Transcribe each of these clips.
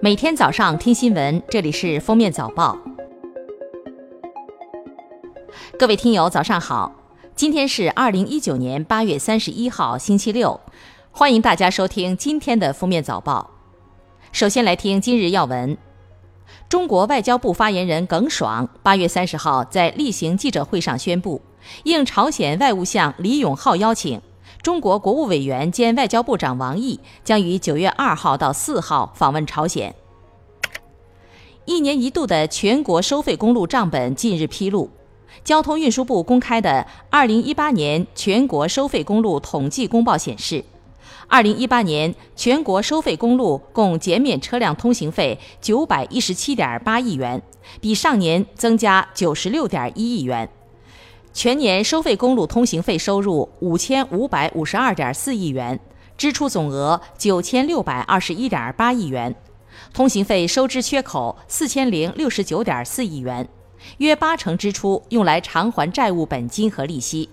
每天早上听新闻，这里是封面早报。各位听友，早上好！今天是二零一九年八月三十一号，星期六。欢迎大家收听今天的封面早报。首先来听今日要闻。中国外交部发言人耿爽八月三十号在例行记者会上宣布，应朝鲜外务相李永浩邀请。中国国务委员兼外交部长王毅将于九月二号到四号访问朝鲜。一年一度的全国收费公路账本近日披露，交通运输部公开的二零一八年全国收费公路统计公报显示，二零一八年全国收费公路共减免车辆通行费九百一十七点八亿元，比上年增加九十六点一亿元。全年收费公路通行费收入五千五百五十二点四亿元，支出总额九千六百二十一点八亿元，通行费收支缺口四千零六十九点四亿元，约八成支出用来偿还债务本金和利息。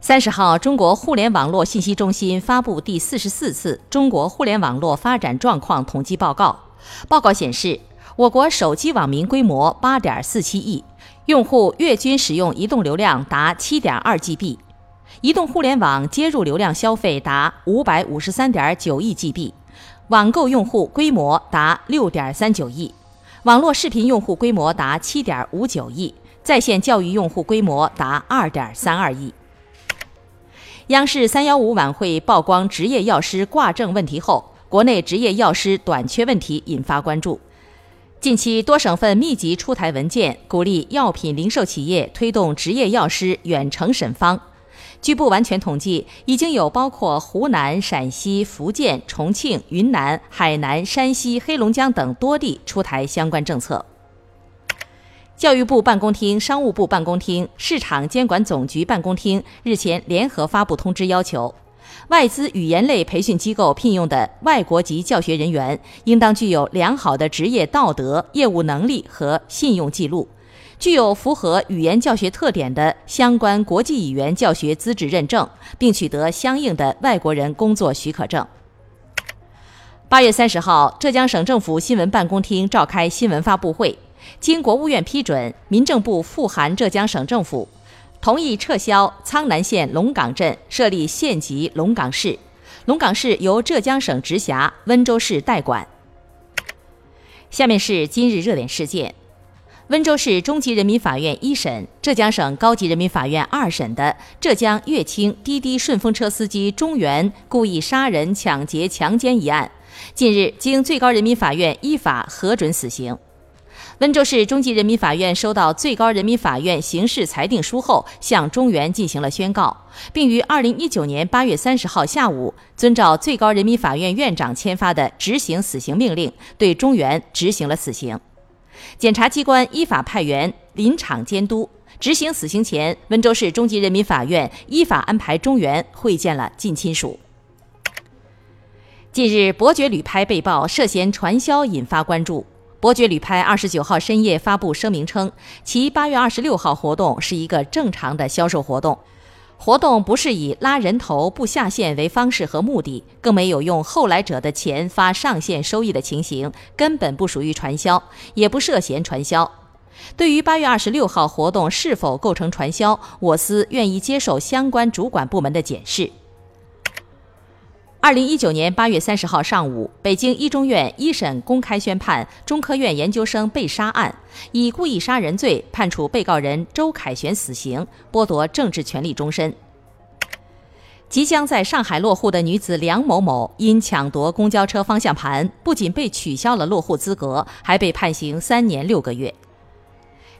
三十号，中国互联网络信息中心发布第四十四次中国互联网络发展状况统计报告，报告显示，我国手机网民规模八点四七亿。用户月均使用移动流量达七点二 GB，移动互联网接入流量消费达五百五十三点九亿 GB，网购用户规模达六点三九亿，网络视频用户规模达七点五九亿，在线教育用户规模达二点三二亿。央视三幺五晚会曝光执业药师挂证问题后，国内执业药师短缺问题引发关注。近期多省份密集出台文件，鼓励药品零售企业推动执业药师远程审方。据不完全统计，已经有包括湖南、陕西、福建、重庆、云南、海南、山西、黑龙江等多地出台相关政策。教育部办公厅、商务部办公厅、市场监管总局办公厅日前联合发布通知，要求。外资语言类培训机构聘用的外国籍教学人员，应当具有良好的职业道德、业务能力和信用记录，具有符合语言教学特点的相关国际语言教学资质认证，并取得相应的外国人工作许可证。八月三十号，浙江省政府新闻办公厅召开新闻发布会，经国务院批准，民政部复函浙江省政府。同意撤销苍南县龙岗镇，设立县级龙岗市，龙岗市由浙江省直辖，温州市代管。下面是今日热点事件：温州市中级人民法院一审、浙江省高级人民法院二审的浙江乐清滴滴顺风车司机钟原故意杀人、抢劫、强奸一案，近日经最高人民法院依法核准死刑。温州市中级人民法院收到最高人民法院刑事裁定书后，向中原进行了宣告，并于二零一九年八月三十号下午，遵照最高人民法院院长签发的执行死刑命令，对中原执行了死刑。检察机关依法派员临场监督执行死刑前，温州市中级人民法院依法安排中原会见了近亲属。近日，伯爵旅拍被曝涉嫌传销，引发关注。伯爵旅拍二十九号深夜发布声明称，其八月二十六号活动是一个正常的销售活动，活动不是以拉人头不下线为方式和目的，更没有用后来者的钱发上线收益的情形，根本不属于传销，也不涉嫌传销。对于八月二十六号活动是否构成传销，我司愿意接受相关主管部门的检视。二零一九年八月三十号上午，北京一中院一审公开宣判中科院研究生被杀案，以故意杀人罪判处被告人周凯旋死刑，剥夺政治权利终身。即将在上海落户的女子梁某某，因抢夺公交车方向盘，不仅被取消了落户资格，还被判刑三年六个月。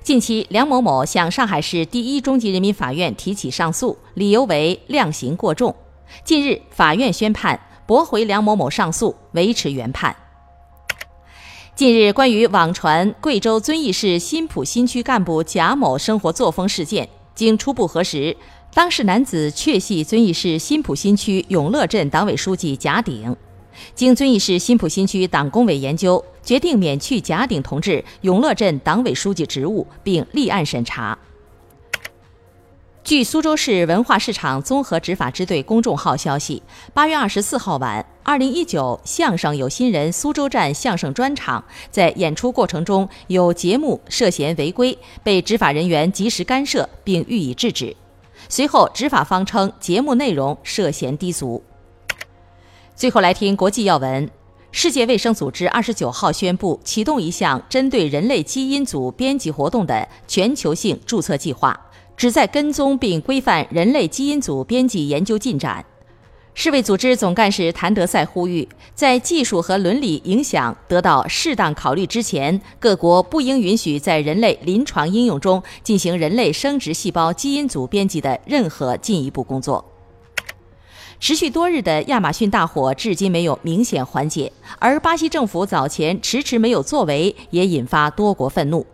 近期，梁某某向上海市第一中级人民法院提起上诉，理由为量刑过重。近日，法院宣判驳回梁某某上诉，维持原判。近日，关于网传贵州遵义市新浦新区干部贾某生活作风事件，经初步核实，当事男子确系遵义市新浦新区永乐镇党委书记贾鼎。经遵义市新浦新区党工委研究，决定免去贾鼎同志永乐镇党委书记职务，并立案审查。据苏州市文化市场综合执法支队公众号消息，八月二十四号晚，二零一九相声有新人苏州站相声专场在演出过程中有节目涉嫌违规，被执法人员及时干涉并予以制止。随后，执法方称节目内容涉嫌低俗。最后来听国际要闻：世界卫生组织二十九号宣布启动一项针对人类基因组编辑活动的全球性注册计划，旨在跟踪并规范人类基因组编辑研究进展。世卫组织总干事谭德赛呼吁，在技术和伦理影响得到适当考虑之前，各国不应允许在人类临床应用中进行人类生殖细胞基因组编辑的任何进一步工作。持续多日的亚马逊大火至今没有明显缓解，而巴西政府早前迟迟没有作为，也引发多国愤怒。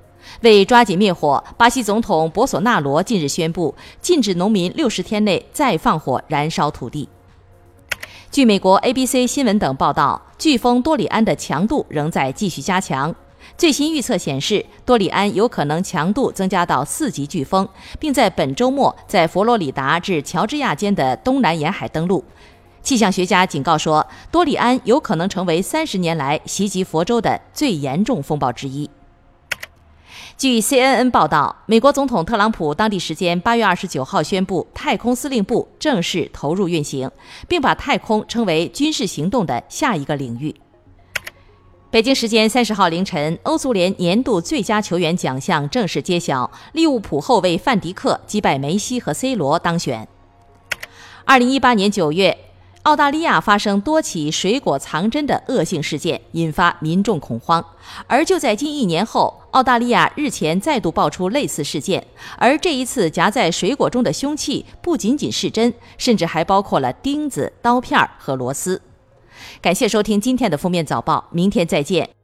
为抓紧灭火，巴西总统博索纳罗近日宣布禁止农民六十天内再放火燃烧土地。据美国 ABC 新闻等报道，飓风多里安的强度仍在继续加强。最新预测显示，多里安有可能强度增加到四级飓风，并在本周末在佛罗里达至乔治亚间的东南沿海登陆。气象学家警告说，多里安有可能成为三十年来袭击佛州的最严重风暴之一。据 CNN 报道，美国总统特朗普当地时间八月二十九号宣布，太空司令部正式投入运行，并把太空称为军事行动的下一个领域。北京时间三十号凌晨，欧足联年度最佳球员奖项正式揭晓，利物浦后卫范迪克击败梅西和 C 罗当选。二零一八年九月。澳大利亚发生多起水果藏针的恶性事件，引发民众恐慌。而就在近一年后，澳大利亚日前再度爆出类似事件，而这一次夹在水果中的凶器不仅仅是针，甚至还包括了钉子、刀片和螺丝。感谢收听今天的封面早报，明天再见。